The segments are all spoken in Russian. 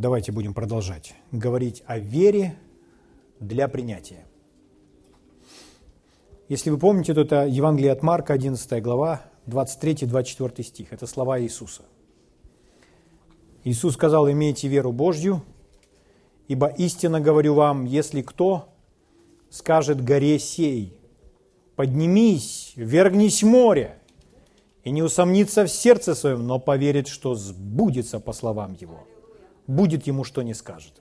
Давайте будем продолжать говорить о вере для принятия. Если вы помните, то это Евангелие от Марка, 11 глава, 23-24 стих. Это слова Иисуса. Иисус сказал, имейте веру Божью, ибо истинно говорю вам, если кто скажет горе сей, поднимись, вергнись море, и не усомнится в сердце своем, но поверит, что сбудется по словам его. Будет ему, что не скажет.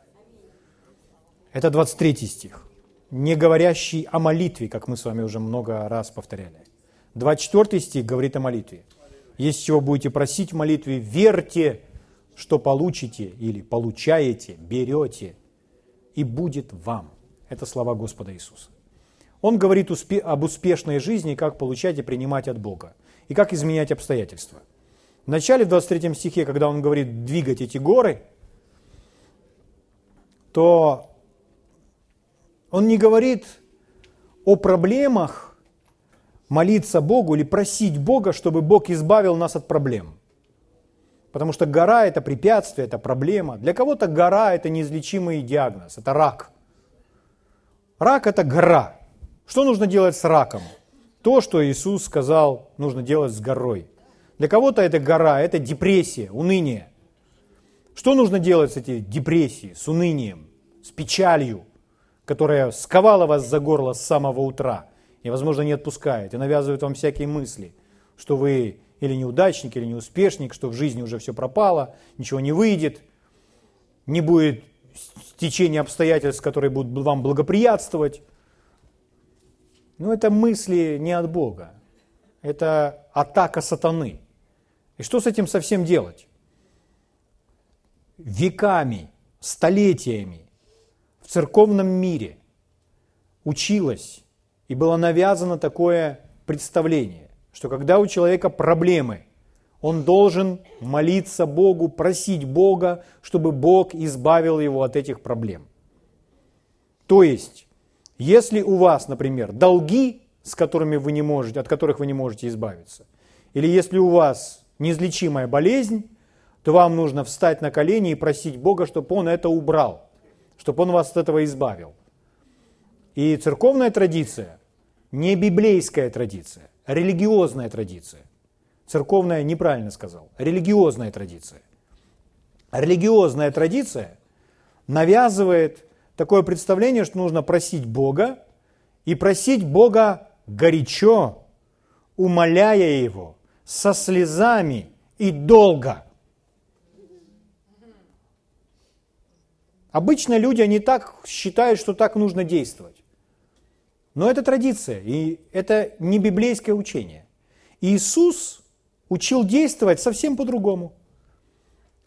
Это 23 стих, не говорящий о молитве, как мы с вами уже много раз повторяли. 24 стих говорит о молитве. Если чего будете просить в молитве, верьте, что получите или получаете, берете, и будет вам. Это слова Господа Иисуса. Он говорит об успешной жизни, как получать и принимать от Бога и как изменять обстоятельства. В начале, в 23 стихе, когда он говорит двигать эти горы, то он не говорит о проблемах молиться Богу или просить Бога, чтобы Бог избавил нас от проблем. Потому что гора – это препятствие, это проблема. Для кого-то гора – это неизлечимый диагноз, это рак. Рак – это гора. Что нужно делать с раком? то, что Иисус сказал, нужно делать с горой. Для кого-то это гора, это депрессия, уныние. Что нужно делать с этой депрессией, с унынием, с печалью, которая сковала вас за горло с самого утра и, возможно, не отпускает, и навязывает вам всякие мысли, что вы или неудачник, или неуспешник, что в жизни уже все пропало, ничего не выйдет, не будет течения обстоятельств, которые будут вам благоприятствовать. Но это мысли не от Бога. Это атака сатаны. И что с этим совсем делать? Веками, столетиями церковном мире училось и было навязано такое представление, что когда у человека проблемы, он должен молиться Богу, просить Бога, чтобы Бог избавил его от этих проблем. То есть если у вас, например, долги, с которыми вы не можете, от которых вы не можете избавиться, или если у вас неизлечимая болезнь, то вам нужно встать на колени и просить Бога, чтобы Он это убрал, чтобы Он вас от этого избавил. И церковная традиция, не библейская традиция, а религиозная традиция. Церковная неправильно сказал, религиозная традиция. Религиозная традиция навязывает такое представление, что нужно просить Бога и просить Бога горячо, умоляя Его, со слезами и долго. Обычно люди, они так считают, что так нужно действовать. Но это традиция, и это не библейское учение. Иисус учил действовать совсем по-другому.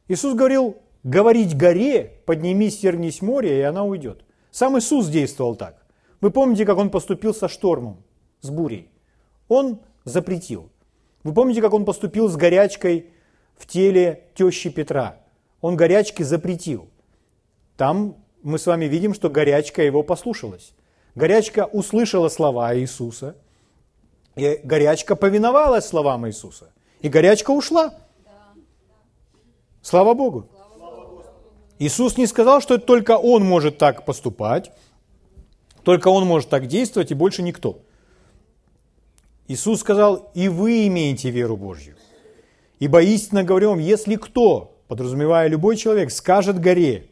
Иисус говорил, говорить горе, поднимись, тернись море, и она уйдет. Сам Иисус действовал так. Вы помните, как он поступил со штормом, с бурей? Он запретил. Вы помните, как он поступил с горячкой в теле тещи Петра? Он горячки запретил. Там мы с вами видим, что горячка его послушалась. Горячка услышала слова Иисуса, и горячка повиновалась словам Иисуса. И горячка ушла. Слава Богу. Иисус не сказал, что только Он может так поступать, только Он может так действовать и больше никто. Иисус сказал, и вы имеете веру Божью. Ибо истинно говорю вам, если кто, подразумевая любой человек, скажет горе,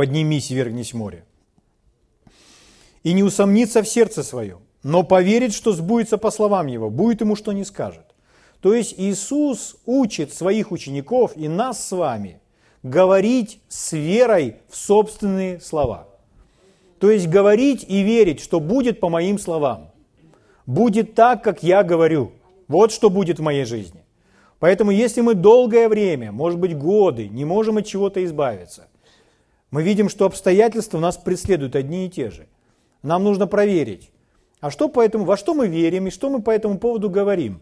поднимись и вергнись море, и не усомнится в сердце своем, но поверит, что сбудется по словам его, будет ему, что не скажет. То есть Иисус учит своих учеников и нас с вами – говорить с верой в собственные слова. То есть говорить и верить, что будет по моим словам. Будет так, как я говорю. Вот что будет в моей жизни. Поэтому если мы долгое время, может быть годы, не можем от чего-то избавиться, мы видим, что обстоятельства нас преследуют одни и те же. Нам нужно проверить, а что поэтому, во что мы верим и что мы по этому поводу говорим.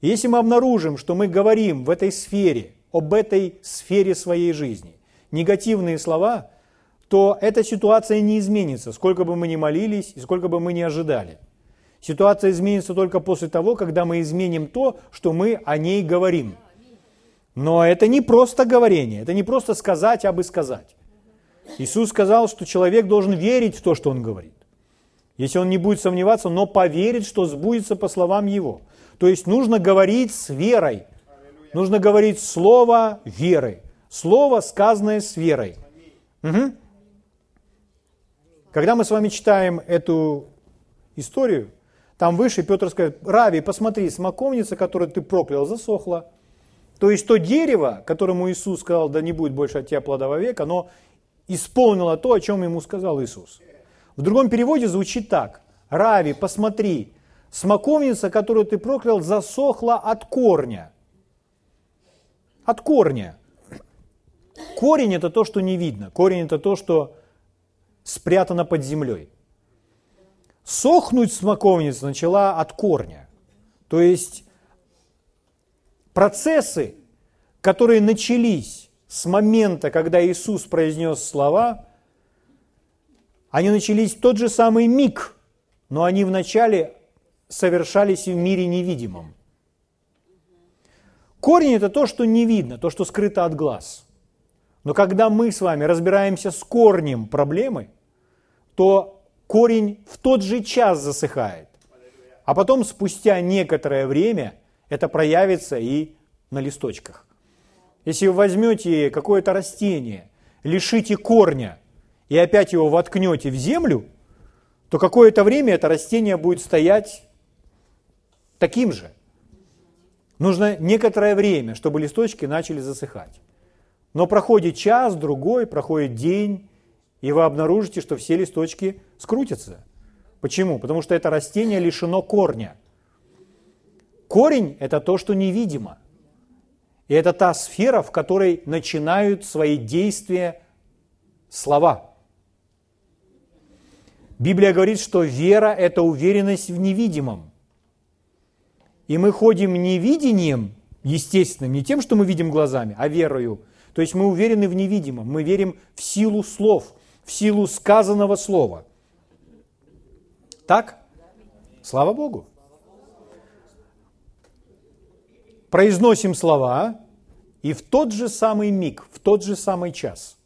если мы обнаружим, что мы говорим в этой сфере об этой сфере своей жизни, негативные слова, то эта ситуация не изменится, сколько бы мы ни молились и сколько бы мы ни ожидали. Ситуация изменится только после того, когда мы изменим то, что мы о ней говорим. Но это не просто говорение, это не просто сказать, а бы сказать. Иисус сказал, что человек должен верить в то, что он говорит. Если он не будет сомневаться, но поверит, что сбудется по словам его. То есть нужно говорить с верой. Нужно говорить слово веры. Слово, сказанное с верой. Угу. Когда мы с вами читаем эту историю, там выше Петр скажет, Рави, посмотри, смоковница, которую ты проклял, засохла. То есть то дерево, которому Иисус сказал, да не будет больше от тебя плода век, оно исполнило то, о чем ему сказал Иисус. В другом переводе звучит так. Рави, посмотри, смоковница, которую ты проклял, засохла от корня. От корня. Корень это то, что не видно. Корень это то, что спрятано под землей. Сохнуть смоковница начала от корня. То есть процессы, которые начались с момента, когда Иисус произнес слова, они начались в тот же самый миг, но они вначале совершались в мире невидимом. Корень – это то, что не видно, то, что скрыто от глаз. Но когда мы с вами разбираемся с корнем проблемы, то корень в тот же час засыхает. А потом, спустя некоторое время, это проявится и на листочках. Если вы возьмете какое-то растение, лишите корня и опять его воткнете в землю, то какое-то время это растение будет стоять таким же. Нужно некоторое время, чтобы листочки начали засыхать. Но проходит час, другой, проходит день, и вы обнаружите, что все листочки скрутятся. Почему? Потому что это растение лишено корня. Корень – это то, что невидимо. И это та сфера, в которой начинают свои действия слова. Библия говорит, что вера – это уверенность в невидимом. И мы ходим невидением, естественным, не тем, что мы видим глазами, а верою. То есть мы уверены в невидимом, мы верим в силу слов, в силу сказанного слова. Так? Слава Богу. Произносим слова, и в тот же самый миг, в тот же самый час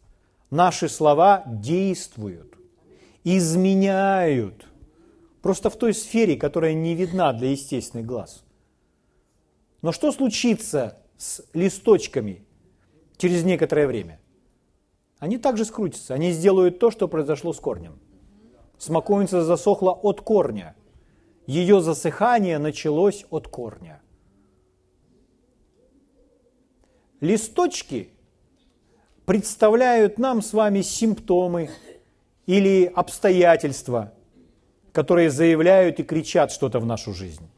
наши слова действуют, изменяют, просто в той сфере, которая не видна для естественных глаз. Но что случится с листочками через некоторое время? Они также скрутятся, они сделают то, что произошло с корнем. Смоковница засохла от корня. Ее засыхание началось от корня. Листочки представляют нам с вами симптомы или обстоятельства, которые заявляют и кричат что-то в нашу жизнь.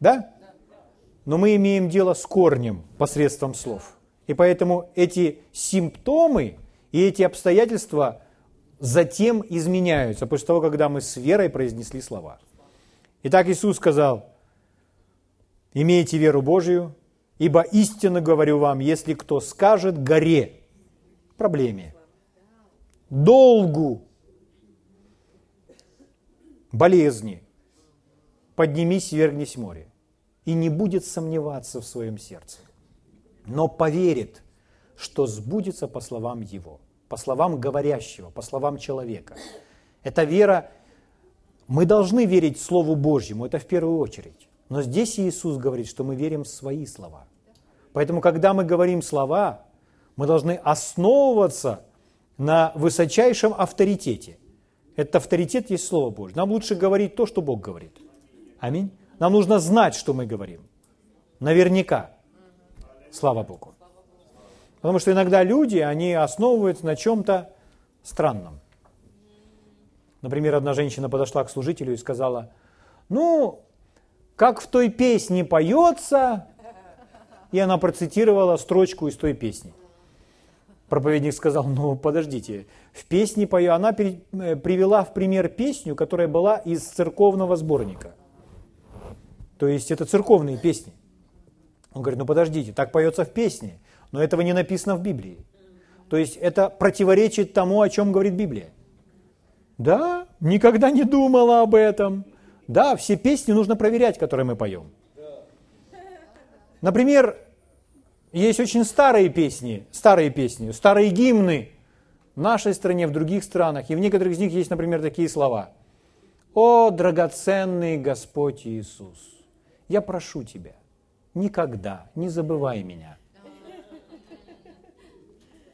Да? Но мы имеем дело с корнем посредством слов. И поэтому эти симптомы и эти обстоятельства затем изменяются после того, когда мы с верой произнесли слова. Итак, Иисус сказал, имейте веру Божию, ибо истинно говорю вам, если кто скажет горе, проблеме, долгу, болезни, поднимись вергнись море, и не будет сомневаться в своем сердце, но поверит, что сбудется по словам его, по словам говорящего, по словам человека. Эта вера, мы должны верить Слову Божьему, это в первую очередь. Но здесь Иисус говорит, что мы верим в свои слова. Поэтому, когда мы говорим слова, мы должны основываться на высочайшем авторитете. Этот авторитет есть Слово Божье. Нам лучше говорить то, что Бог говорит. Аминь. Нам нужно знать, что мы говорим. Наверняка. Слава Богу. Потому что иногда люди, они основываются на чем-то странном. Например, одна женщина подошла к служителю и сказала, ну, как в той песне поется, и она процитировала строчку из той песни. Проповедник сказал, ну подождите, в песне пою, она э, привела в пример песню, которая была из церковного сборника. То есть это церковные песни. Он говорит, ну подождите, так поется в песне, но этого не написано в Библии. То есть это противоречит тому, о чем говорит Библия. Да, никогда не думала об этом. Да, все песни нужно проверять, которые мы поем. Например, есть очень старые песни, старые песни, старые гимны в нашей стране, в других странах. И в некоторых из них есть, например, такие слова. «О, драгоценный Господь Иисус, я прошу Тебя, никогда не забывай меня».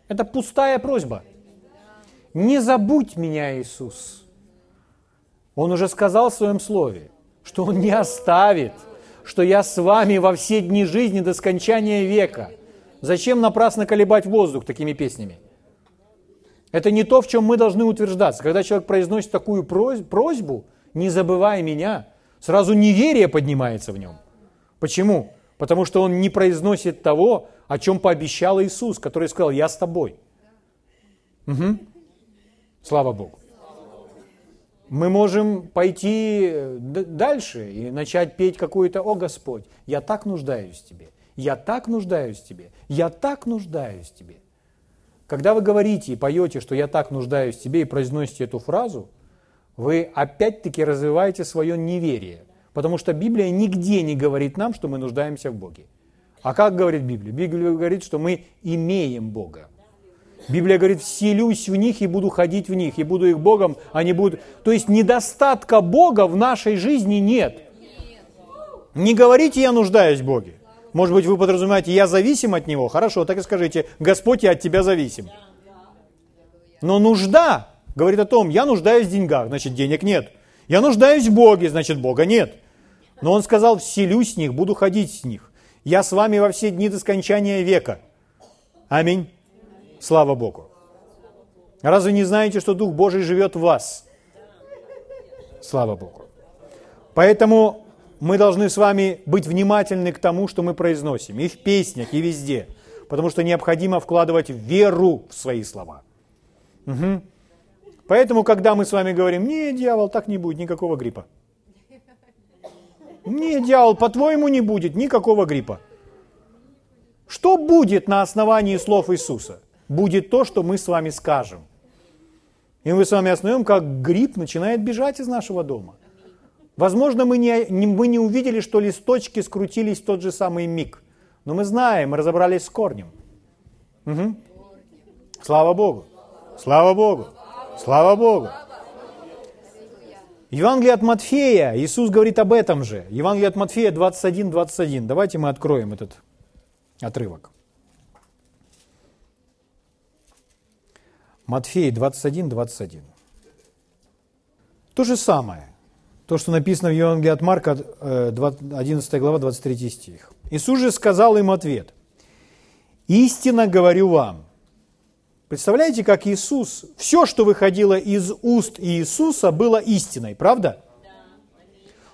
Это пустая просьба. Не забудь меня, Иисус. Он уже сказал в своем слове, что Он не оставит – что я с вами во все дни жизни до скончания века. Зачем напрасно колебать воздух такими песнями? Это не то, в чем мы должны утверждаться. Когда человек произносит такую просьбу, не забывай меня, сразу неверие поднимается в нем. Почему? Потому что он не произносит того, о чем пообещал Иисус, который сказал, я с тобой. Угу. Слава Богу мы можем пойти э, дальше и начать петь какую-то «О Господь, я так нуждаюсь в Тебе, я так нуждаюсь в Тебе, я так нуждаюсь в Тебе». Когда вы говорите и поете, что «я так нуждаюсь в Тебе» и произносите эту фразу, вы опять-таки развиваете свое неверие, потому что Библия нигде не говорит нам, что мы нуждаемся в Боге. А как говорит Библия? Библия говорит, что мы имеем Бога. Библия говорит, вселюсь в них и буду ходить в них, и буду их Богом, они будут... То есть недостатка Бога в нашей жизни нет. Не говорите, я нуждаюсь в Боге. Может быть, вы подразумеваете, я зависим от Него. Хорошо, так и скажите, Господь, я от Тебя зависим. Но нужда говорит о том, я нуждаюсь в деньгах, значит, денег нет. Я нуждаюсь в Боге, значит, Бога нет. Но Он сказал, вселюсь в них, буду ходить с них. Я с вами во все дни до скончания века. Аминь. Слава Богу. Разве не знаете, что Дух Божий живет в вас? Слава Богу. Поэтому мы должны с вами быть внимательны к тому, что мы произносим, и в песнях, и везде, потому что необходимо вкладывать веру в свои слова. Угу. Поэтому, когда мы с вами говорим, не, дьявол, так не будет никакого гриппа. Не, дьявол, по-твоему не будет никакого гриппа. Что будет на основании слов Иисуса? Будет то, что мы с вами скажем. И мы с вами основем, как гриб начинает бежать из нашего дома. Возможно, мы не, не, мы не увидели, что листочки скрутились в тот же самый миг. Но мы знаем, мы разобрались с корнем. Угу. Слава Богу! Слава Богу! Слава Богу! Евангелие от Матфея, Иисус говорит об этом же. Евангелие от Матфея 21, 21. Давайте мы откроем этот отрывок. Матфея 21, 21. То же самое, то, что написано в Евангелии от Марка, 11 э, глава, 23 стих. Иисус же сказал им ответ. «Истинно говорю вам». Представляете, как Иисус, все, что выходило из уст Иисуса, было истиной, правда?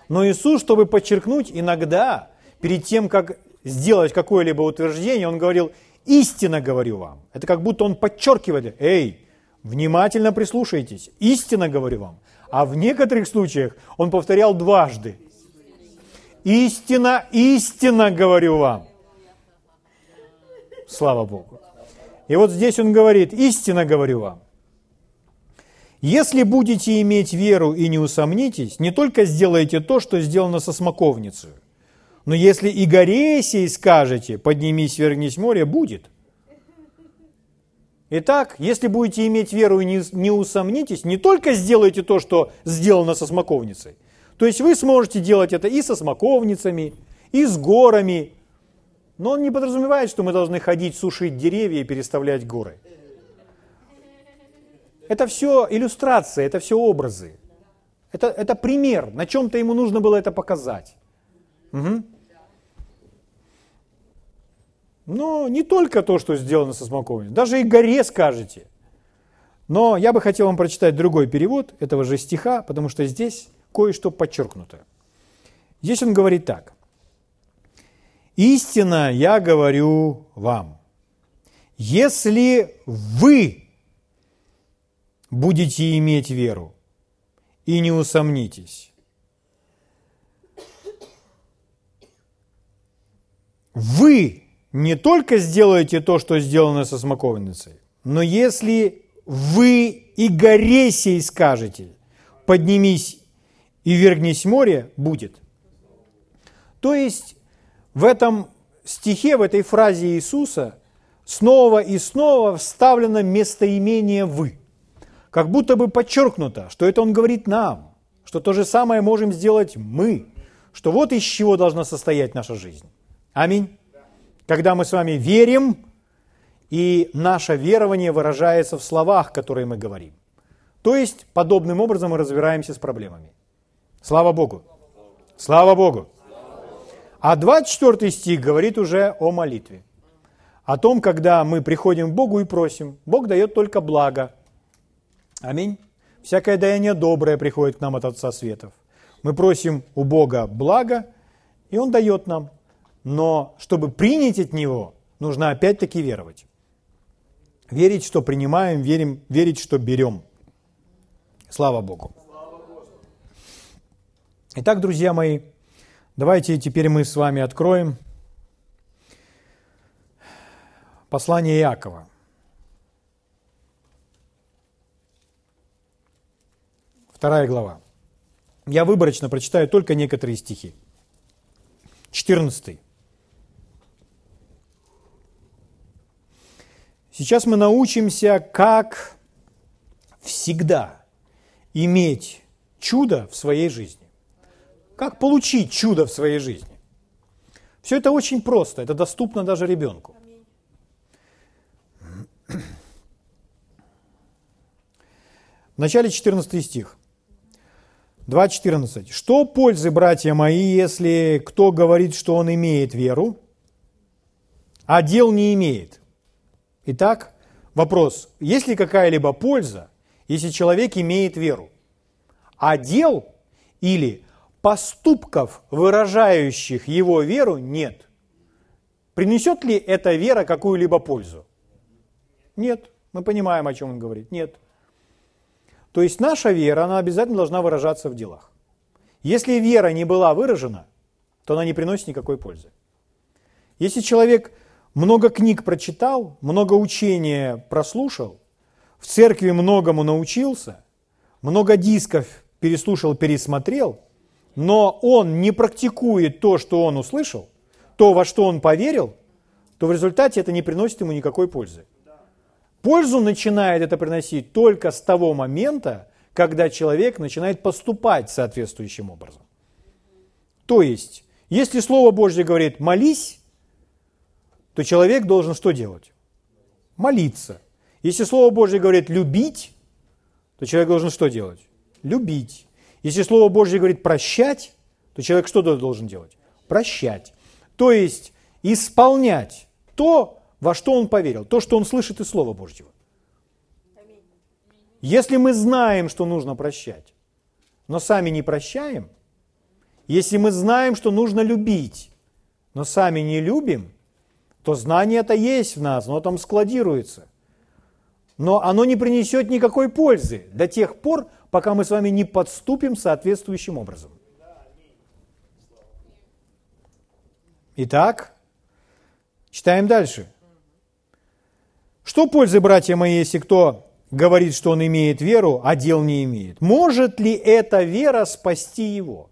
Но Иисус, чтобы подчеркнуть, иногда, перед тем, как сделать какое-либо утверждение, Он говорил, истинно говорю вам. Это как будто Он подчеркивает, эй, Внимательно прислушайтесь. Истинно говорю вам. А в некоторых случаях он повторял дважды. Истина, истинно говорю вам. Слава Богу. И вот здесь он говорит, истинно говорю вам. Если будете иметь веру и не усомнитесь, не только сделаете то, что сделано со смоковницей, но если и горе скажете, поднимись, вернись море, будет – Итак, если будете иметь веру и не, не усомнитесь, не только сделайте то, что сделано со смоковницей, то есть вы сможете делать это и со смоковницами, и с горами, но он не подразумевает, что мы должны ходить, сушить деревья и переставлять горы. Это все иллюстрация, это все образы. Это, это пример, на чем-то ему нужно было это показать. Угу. Но не только то, что сделано со смоковницей, даже и горе скажете. Но я бы хотел вам прочитать другой перевод этого же стиха, потому что здесь кое-что подчеркнуто. Здесь он говорит так. «Истинно я говорю вам, если вы будете иметь веру и не усомнитесь, вы не только сделаете то, что сделано со смоковницей, но если вы и горе сей скажете, поднимись и вергнись море, будет. То есть в этом стихе, в этой фразе Иисуса снова и снова вставлено местоимение «вы». Как будто бы подчеркнуто, что это Он говорит нам, что то же самое можем сделать мы, что вот из чего должна состоять наша жизнь. Аминь. Когда мы с вами верим, и наше верование выражается в словах, которые мы говорим. То есть, подобным образом мы разбираемся с проблемами. Слава Богу! Слава Богу! А 24 стих говорит уже о молитве. О том, когда мы приходим к Богу и просим. Бог дает только благо. Аминь. Всякое даяние доброе приходит к нам от Отца Светов. Мы просим у Бога благо, и Он дает нам. Но чтобы принять от Него, нужно опять-таки веровать. Верить, что принимаем, верим, верить, что берем. Слава Богу. Итак, друзья мои, давайте теперь мы с вами откроем послание Иакова. Вторая глава. Я выборочно прочитаю только некоторые стихи. 14. Сейчас мы научимся, как всегда иметь чудо в своей жизни. Как получить чудо в своей жизни? Все это очень просто, это доступно даже ребенку. В начале 14 стих. 2.14. «Что пользы, братья мои, если кто говорит, что он имеет веру, а дел не имеет?» Итак, вопрос. Есть ли какая-либо польза, если человек имеет веру, а дел или поступков, выражающих его веру, нет. Принесет ли эта вера какую-либо пользу? Нет. Мы понимаем, о чем он говорит. Нет. То есть наша вера, она обязательно должна выражаться в делах. Если вера не была выражена, то она не приносит никакой пользы. Если человек много книг прочитал, много учения прослушал, в церкви многому научился, много дисков переслушал, пересмотрел, но он не практикует то, что он услышал, то, во что он поверил, то в результате это не приносит ему никакой пользы. Пользу начинает это приносить только с того момента, когда человек начинает поступать соответствующим образом. То есть, если Слово Божье говорит «молись», то человек должен что делать? Молиться. Если Слово Божье говорит «любить», то человек должен что делать? Любить. Если Слово Божье говорит «прощать», то человек что должен делать? Прощать. То есть исполнять то, во что он поверил, то, что он слышит из Слова Божьего. Если мы знаем, что нужно прощать, но сами не прощаем, если мы знаем, что нужно любить, но сами не любим, то знание это есть в нас, оно там складируется. Но оно не принесет никакой пользы до тех пор, пока мы с вами не подступим соответствующим образом. Итак, читаем дальше. Что пользы, братья мои, если кто говорит, что он имеет веру, а дел не имеет? Может ли эта вера спасти его?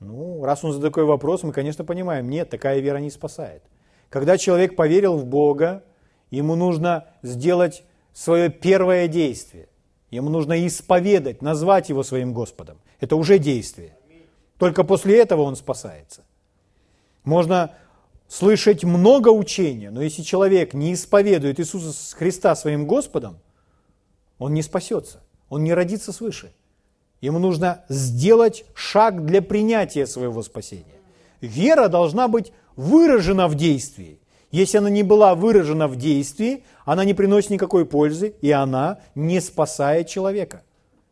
Ну, раз он задает такой вопрос, мы, конечно, понимаем, нет, такая вера не спасает. Когда человек поверил в Бога, ему нужно сделать свое первое действие. Ему нужно исповедать, назвать его своим Господом. Это уже действие. Только после этого он спасается. Можно слышать много учения, но если человек не исповедует Иисуса Христа своим Господом, он не спасется, он не родится свыше. Ему нужно сделать шаг для принятия своего спасения. Вера должна быть выражена в действии. Если она не была выражена в действии, она не приносит никакой пользы, и она не спасает человека.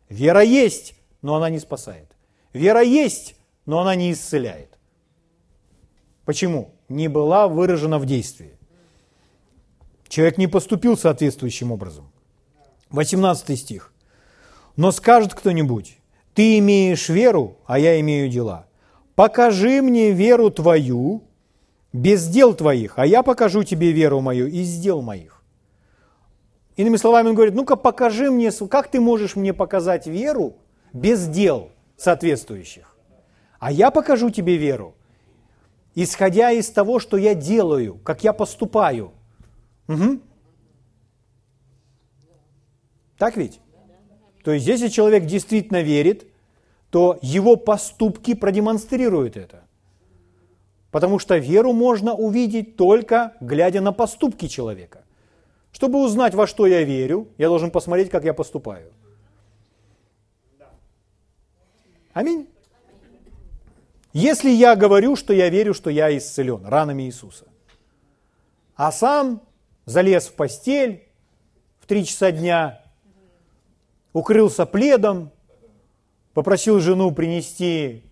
Вера есть, но она не спасает. Вера есть, но она не исцеляет. Почему? Не была выражена в действии. Человек не поступил соответствующим образом. 18 стих. Но скажет кто-нибудь, ты имеешь веру, а я имею дела. Покажи мне веру твою, без дел твоих, а я покажу тебе веру мою из дел моих. Иными словами, он говорит, ну-ка покажи мне, как ты можешь мне показать веру без дел соответствующих. А я покажу тебе веру исходя из того, что я делаю, как я поступаю. Угу. Так ведь? То есть, если человек действительно верит, то его поступки продемонстрируют это. Потому что веру можно увидеть только глядя на поступки человека. Чтобы узнать, во что я верю, я должен посмотреть, как я поступаю. Аминь. Если я говорю, что я верю, что я исцелен ранами Иисуса, а сам залез в постель в три часа дня, укрылся пледом, попросил жену принести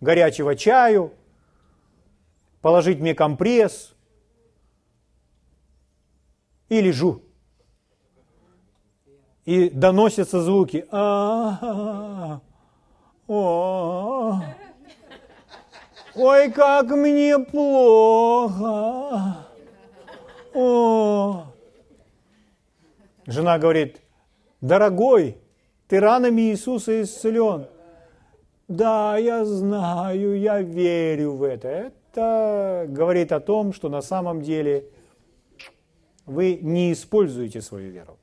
горячего чаю, положить мне компресс и лежу. И доносятся звуки. О Ой, как мне плохо. Жена говорит, дорогой, ты ранами Иисуса исцелен. Да, я знаю, я верю в это. Это говорит о том, что на самом деле вы не используете свою веру.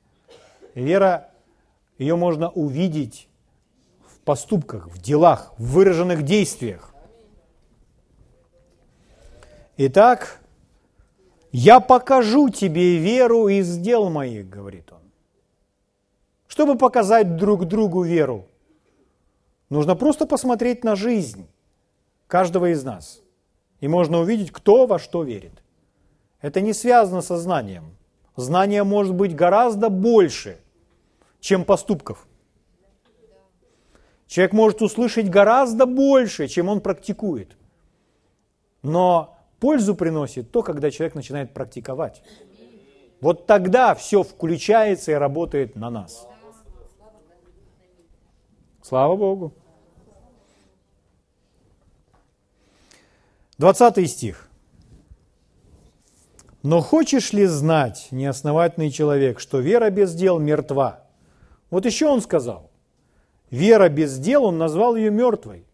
Вера, ее можно увидеть в поступках, в делах, в выраженных действиях. Итак, я покажу тебе веру из дел моих, говорит он. Чтобы показать друг другу веру, нужно просто посмотреть на жизнь каждого из нас. И можно увидеть, кто во что верит. Это не связано со знанием. Знание может быть гораздо больше, чем поступков. Человек может услышать гораздо больше, чем он практикует. Но Пользу приносит то, когда человек начинает практиковать. Вот тогда все включается и работает на нас. Слава Богу. 20 стих. Но хочешь ли знать, неосновательный человек, что вера без дел мертва? Вот еще он сказал. Вера без дел, он назвал ее мертвой.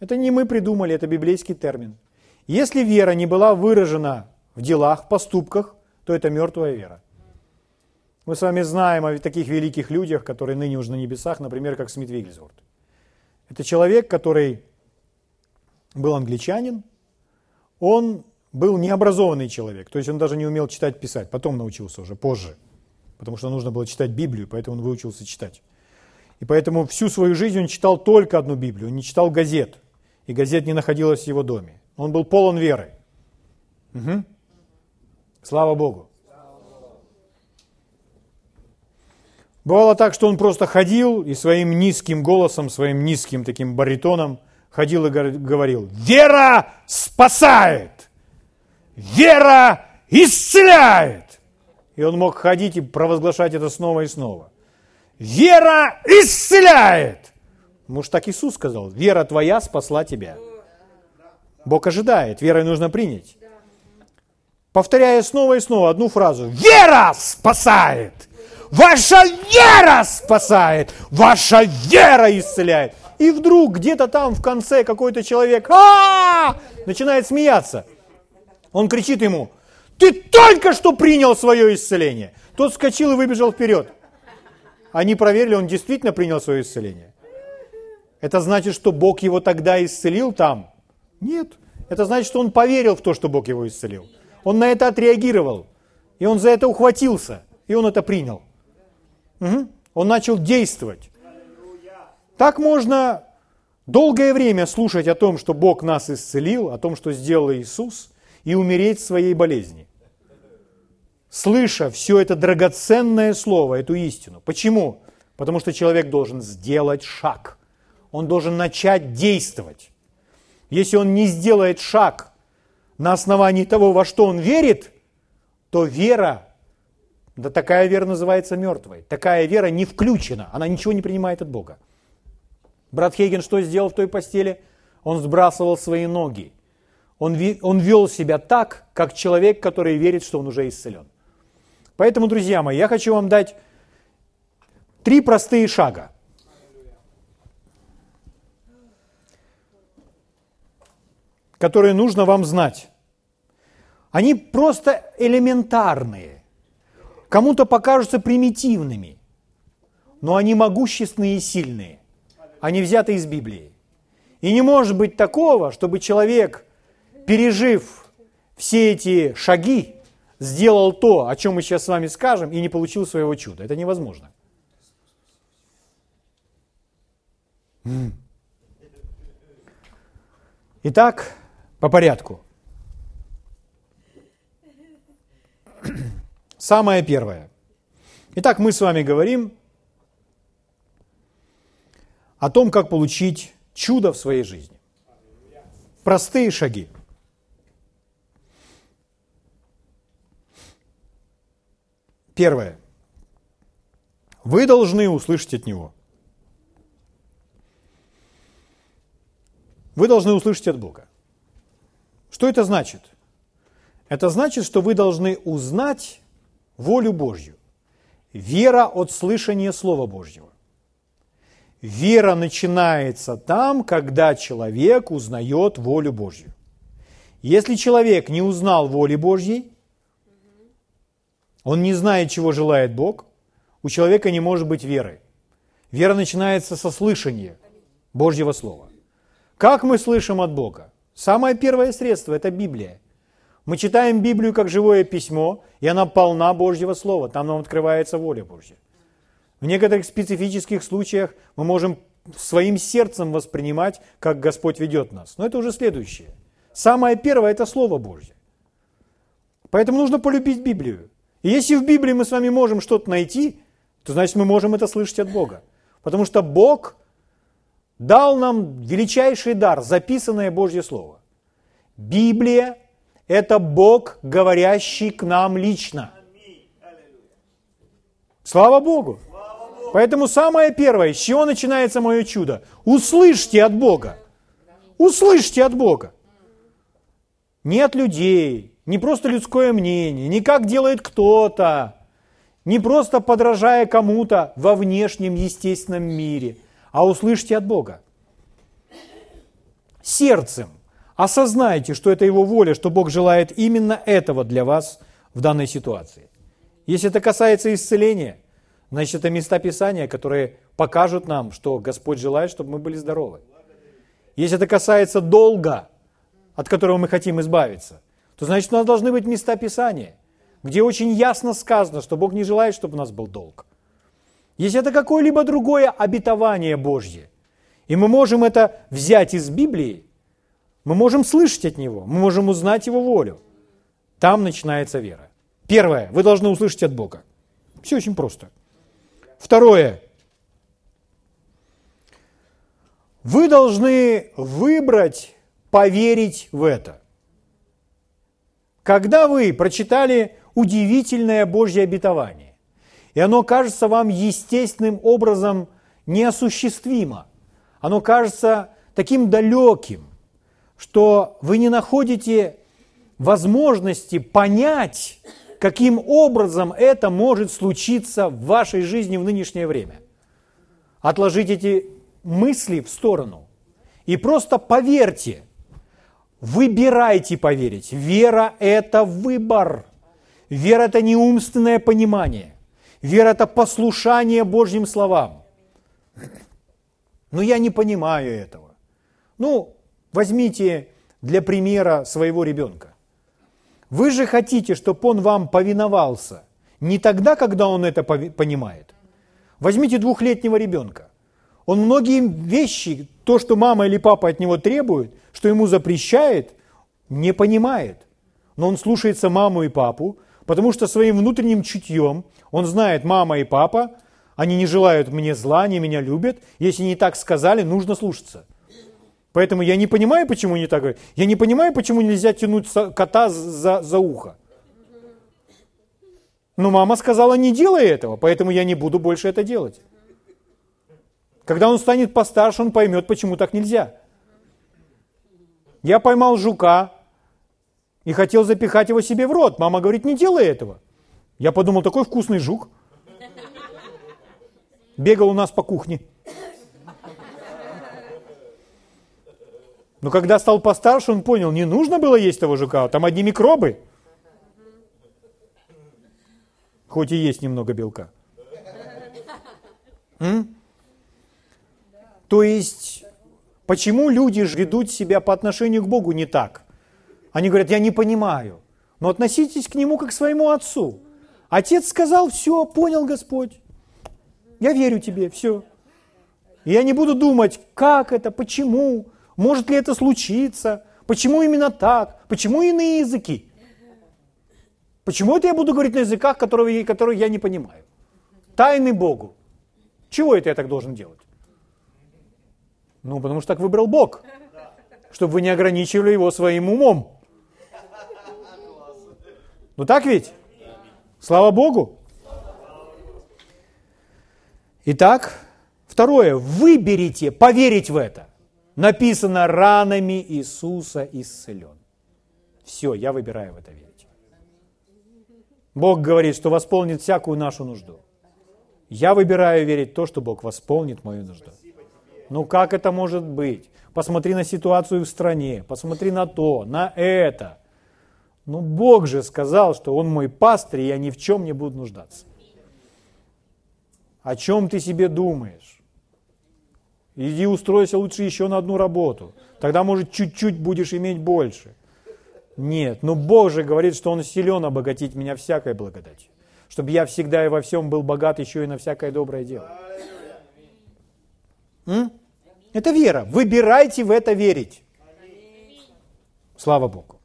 Это не мы придумали, это библейский термин. Если вера не была выражена в делах, поступках, то это мертвая вера. Мы с вами знаем о таких великих людях, которые ныне уже на небесах, например, как Смит Вигельсворт. Это человек, который был англичанин, он был необразованный человек, то есть он даже не умел читать, писать, потом научился уже, позже, потому что нужно было читать Библию, поэтому он выучился читать. И поэтому всю свою жизнь он читал только одну Библию, он не читал газет, и газет не находилась в его доме. Он был полон веры. Угу. Слава Богу. Бывало так, что он просто ходил и своим низким голосом, своим низким таким баритоном ходил и говорил, вера спасает, вера исцеляет. И он мог ходить и провозглашать это снова и снова. Вера исцеляет. Может, так Иисус сказал, вера твоя спасла тебя. Бог ожидает, верой нужно принять. Повторяя снова и снова одну фразу. Вера спасает! Ваша вера спасает! Ваша вера исцеляет! И вдруг где-то там в конце какой-то человек начинает смеяться. Он кричит ему, ты только что принял свое исцеление. Тот вскочил и выбежал вперед. Они проверили, он действительно принял свое исцеление. Это значит, что Бог его тогда исцелил там, нет. Это значит, что он поверил в то, что Бог его исцелил. Он на это отреагировал. И он за это ухватился. И он это принял. Угу. Он начал действовать. Так можно долгое время слушать о том, что Бог нас исцелил, о том, что сделал Иисус, и умереть в своей болезни. Слыша все это драгоценное слово, эту истину. Почему? Потому что человек должен сделать шаг. Он должен начать действовать. Если он не сделает шаг на основании того, во что он верит, то вера, да такая вера называется мертвой. Такая вера не включена, она ничего не принимает от Бога. Брат Хейген что сделал в той постели? Он сбрасывал свои ноги. Он, он вел себя так, как человек, который верит, что он уже исцелен. Поэтому, друзья мои, я хочу вам дать три простые шага. которые нужно вам знать. Они просто элементарные. Кому-то покажутся примитивными, но они могущественные и сильные. Они взяты из Библии. И не может быть такого, чтобы человек, пережив все эти шаги, сделал то, о чем мы сейчас с вами скажем, и не получил своего чуда. Это невозможно. Итак, по порядку. Самое первое. Итак, мы с вами говорим о том, как получить чудо в своей жизни. Простые шаги. Первое. Вы должны услышать от Него. Вы должны услышать от Бога. Что это значит? Это значит, что вы должны узнать волю Божью. Вера от слышания Слова Божьего. Вера начинается там, когда человек узнает волю Божью. Если человек не узнал воли Божьей, он не знает, чего желает Бог, у человека не может быть веры. Вера начинается со слышания Божьего Слова. Как мы слышим от Бога? Самое первое средство – это Библия. Мы читаем Библию как живое письмо, и она полна Божьего Слова. Там нам открывается воля Божья. В некоторых специфических случаях мы можем своим сердцем воспринимать, как Господь ведет нас. Но это уже следующее. Самое первое – это Слово Божье. Поэтому нужно полюбить Библию. И если в Библии мы с вами можем что-то найти, то значит мы можем это слышать от Бога. Потому что Бог дал нам величайший дар, записанное Божье Слово. Библия – это Бог, говорящий к нам лично. Слава Богу! Поэтому самое первое, с чего начинается мое чудо? Услышьте от Бога. Услышьте от Бога. Не от людей, не просто людское мнение, не как делает кто-то, не просто подражая кому-то во внешнем естественном мире, а услышьте от Бога. Сердцем осознайте, что это Его воля, что Бог желает именно этого для вас в данной ситуации. Если это касается исцеления, значит, это места Писания, которые покажут нам, что Господь желает, чтобы мы были здоровы. Если это касается долга, от которого мы хотим избавиться – то значит у нас должны быть места Писания, где очень ясно сказано, что Бог не желает, чтобы у нас был долг. Если это какое-либо другое обетование Божье, и мы можем это взять из Библии, мы можем слышать от Него, мы можем узнать Его волю. Там начинается вера. Первое, вы должны услышать от Бога. Все очень просто. Второе, вы должны выбрать поверить в это. Когда вы прочитали удивительное Божье обетование, и оно кажется вам естественным образом неосуществимо, оно кажется таким далеким, что вы не находите возможности понять, каким образом это может случиться в вашей жизни в нынешнее время. Отложите эти мысли в сторону и просто поверьте – Выбирайте поверить. Вера – это выбор. Вера – это не умственное понимание. Вера – это послушание Божьим словам. Но я не понимаю этого. Ну, возьмите для примера своего ребенка. Вы же хотите, чтобы он вам повиновался не тогда, когда он это понимает. Возьмите двухлетнего ребенка. Он многие вещи, то, что мама или папа от него требуют, что ему запрещает, не понимает. Но он слушается маму и папу, потому что своим внутренним чутьем он знает, мама и папа, они не желают мне зла, они меня любят. Если не так сказали, нужно слушаться. Поэтому я не понимаю, почему не так. Я не понимаю, почему нельзя тянуть кота за, за ухо. Но мама сказала, не делай этого, поэтому я не буду больше это делать. Когда он станет постарше, он поймет, почему так нельзя. Я поймал жука и хотел запихать его себе в рот. Мама говорит, не делай этого. Я подумал, такой вкусный жук. Бегал у нас по кухне. Но когда стал постарше, он понял, не нужно было есть того жука, там одни микробы. Хоть и есть немного белка. М? То есть, почему люди ведут себя по отношению к Богу не так? Они говорят, я не понимаю. Но относитесь к Нему как к своему Отцу. Отец сказал, все, понял Господь. Я верю тебе, все. И я не буду думать, как это, почему, может ли это случиться, почему именно так, почему иные языки. Почему это я буду говорить на языках, которые, которые я не понимаю? Тайны Богу. Чего это я так должен делать? Ну, потому что так выбрал Бог, чтобы вы не ограничивали его своим умом. Ну так ведь? Слава Богу. Итак, второе. Выберите поверить в это. Написано, ранами Иисуса исцелен. Все, я выбираю в это верить. Бог говорит, что восполнит всякую нашу нужду. Я выбираю верить то, что Бог восполнит мою нужду. Ну как это может быть? Посмотри на ситуацию в стране, посмотри на то, на это. Ну Бог же сказал, что Он мой пастырь, и я ни в чем не буду нуждаться. О чем ты себе думаешь? Иди устройся лучше еще на одну работу. Тогда, может, чуть-чуть будешь иметь больше. Нет, но Бог же говорит, что Он силен обогатить меня всякой благодатью. Чтобы я всегда и во всем был богат еще и на всякое доброе дело. М? Это вера. Выбирайте в это верить. Слава Богу.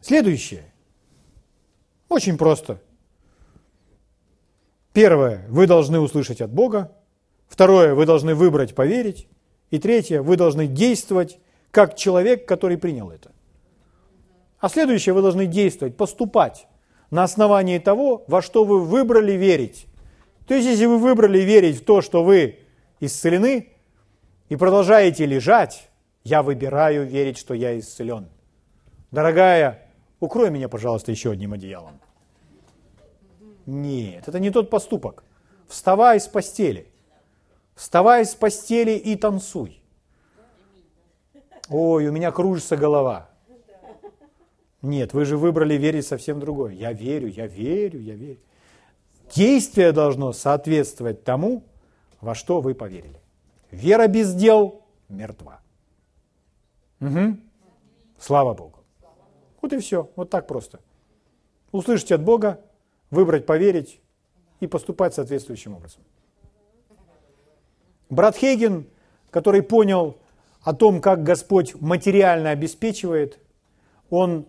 Следующее. Очень просто. Первое, вы должны услышать от Бога. Второе, вы должны выбрать поверить. И третье, вы должны действовать как человек, который принял это. А следующее, вы должны действовать, поступать на основании того, во что вы выбрали верить. То есть, если вы выбрали верить в то, что вы исцелены, и продолжаете лежать, я выбираю верить, что я исцелен. Дорогая, укрой меня, пожалуйста, еще одним одеялом. Нет, это не тот поступок. Вставай с постели. Вставай с постели и танцуй. Ой, у меня кружится голова. Нет, вы же выбрали верить совсем другое. Я верю, я верю, я верю. Действие должно соответствовать тому, во что вы поверили. Вера без дел мертва. Угу. Слава Богу. Вот и все. Вот так просто. Услышать от Бога, выбрать поверить и поступать соответствующим образом. Брат Хейген, который понял о том, как Господь материально обеспечивает, он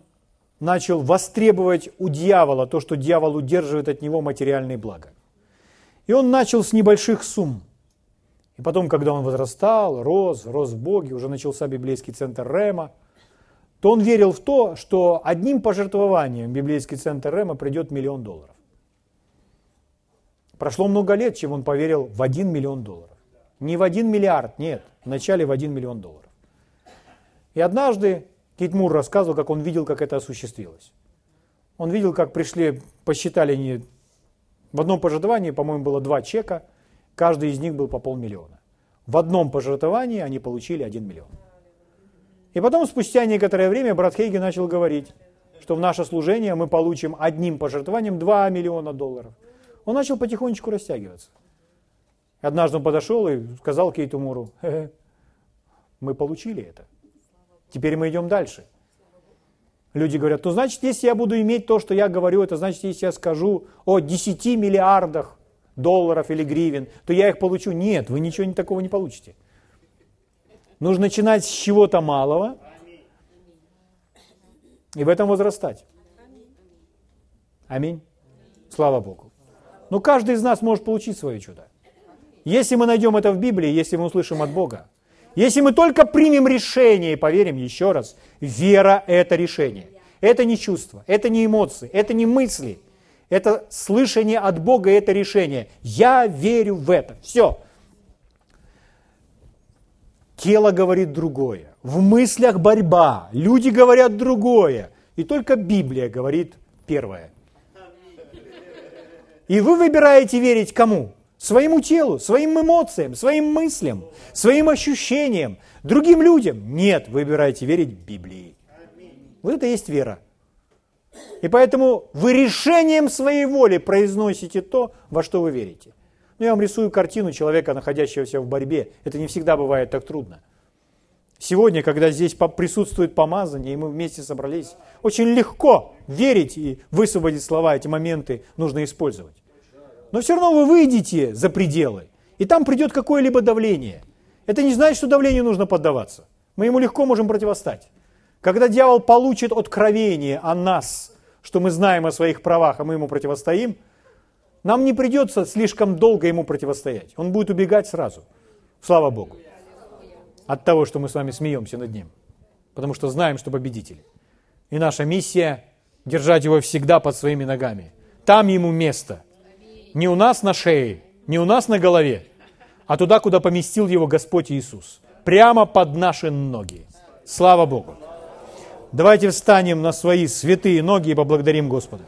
начал востребовать у дьявола то, что дьявол удерживает от него материальные блага. И он начал с небольших сумм. И потом, когда он возрастал, рос, рос в Боге, уже начался библейский центр Рема, то он верил в то, что одним пожертвованием библейский центр Рема придет миллион долларов. Прошло много лет, чем он поверил в один миллион долларов. Не в один миллиард, нет, вначале в один миллион долларов. И однажды Кит Мур рассказывал, как он видел, как это осуществилось. Он видел, как пришли, посчитали они в одном пожертвовании, по-моему, было два чека, каждый из них был по полмиллиона. В одном пожертвовании они получили один миллион. И потом, спустя некоторое время, брат Хейги начал говорить, что в наше служение мы получим одним пожертвованием 2 миллиона долларов. Он начал потихонечку растягиваться. Однажды он подошел и сказал Кейту Муру, Хе -хе, мы получили это. Теперь мы идем дальше. Люди говорят, ну значит, если я буду иметь то, что я говорю, это значит, если я скажу о 10 миллиардах долларов или гривен, то я их получу. Нет, вы ничего такого не получите. Нужно начинать с чего-то малого и в этом возрастать. Аминь. Слава Богу. Но каждый из нас может получить свое чудо. Если мы найдем это в Библии, если мы услышим от Бога, если мы только примем решение и поверим еще раз, вера – это решение. Это не чувство, это не эмоции, это не мысли. Это слышание от Бога, это решение. Я верю в это. Все. Тело говорит другое. В мыслях борьба. Люди говорят другое. И только Библия говорит первое. И вы выбираете верить кому? Своему телу, своим эмоциям, своим мыслям, своим ощущениям, другим людям. Нет, выбирайте верить Библии. Вот это и есть вера. И поэтому вы решением своей воли произносите то, во что вы верите. Ну, я вам рисую картину человека, находящегося в борьбе. Это не всегда бывает так трудно. Сегодня, когда здесь присутствует помазание, и мы вместе собрались, очень легко верить и высвободить слова, эти моменты нужно использовать. Но все равно вы выйдете за пределы, и там придет какое-либо давление. Это не значит, что давлению нужно поддаваться. Мы ему легко можем противостать. Когда дьявол получит откровение о нас, что мы знаем о своих правах, а мы ему противостоим, нам не придется слишком долго ему противостоять. Он будет убегать сразу. Слава Богу. От того, что мы с вами смеемся над ним. Потому что знаем, что победители. И наша миссия – держать его всегда под своими ногами. Там ему место – не у нас на шее, не у нас на голове, а туда, куда поместил его Господь Иисус. Прямо под наши ноги. Слава Богу. Давайте встанем на свои святые ноги и поблагодарим Господа.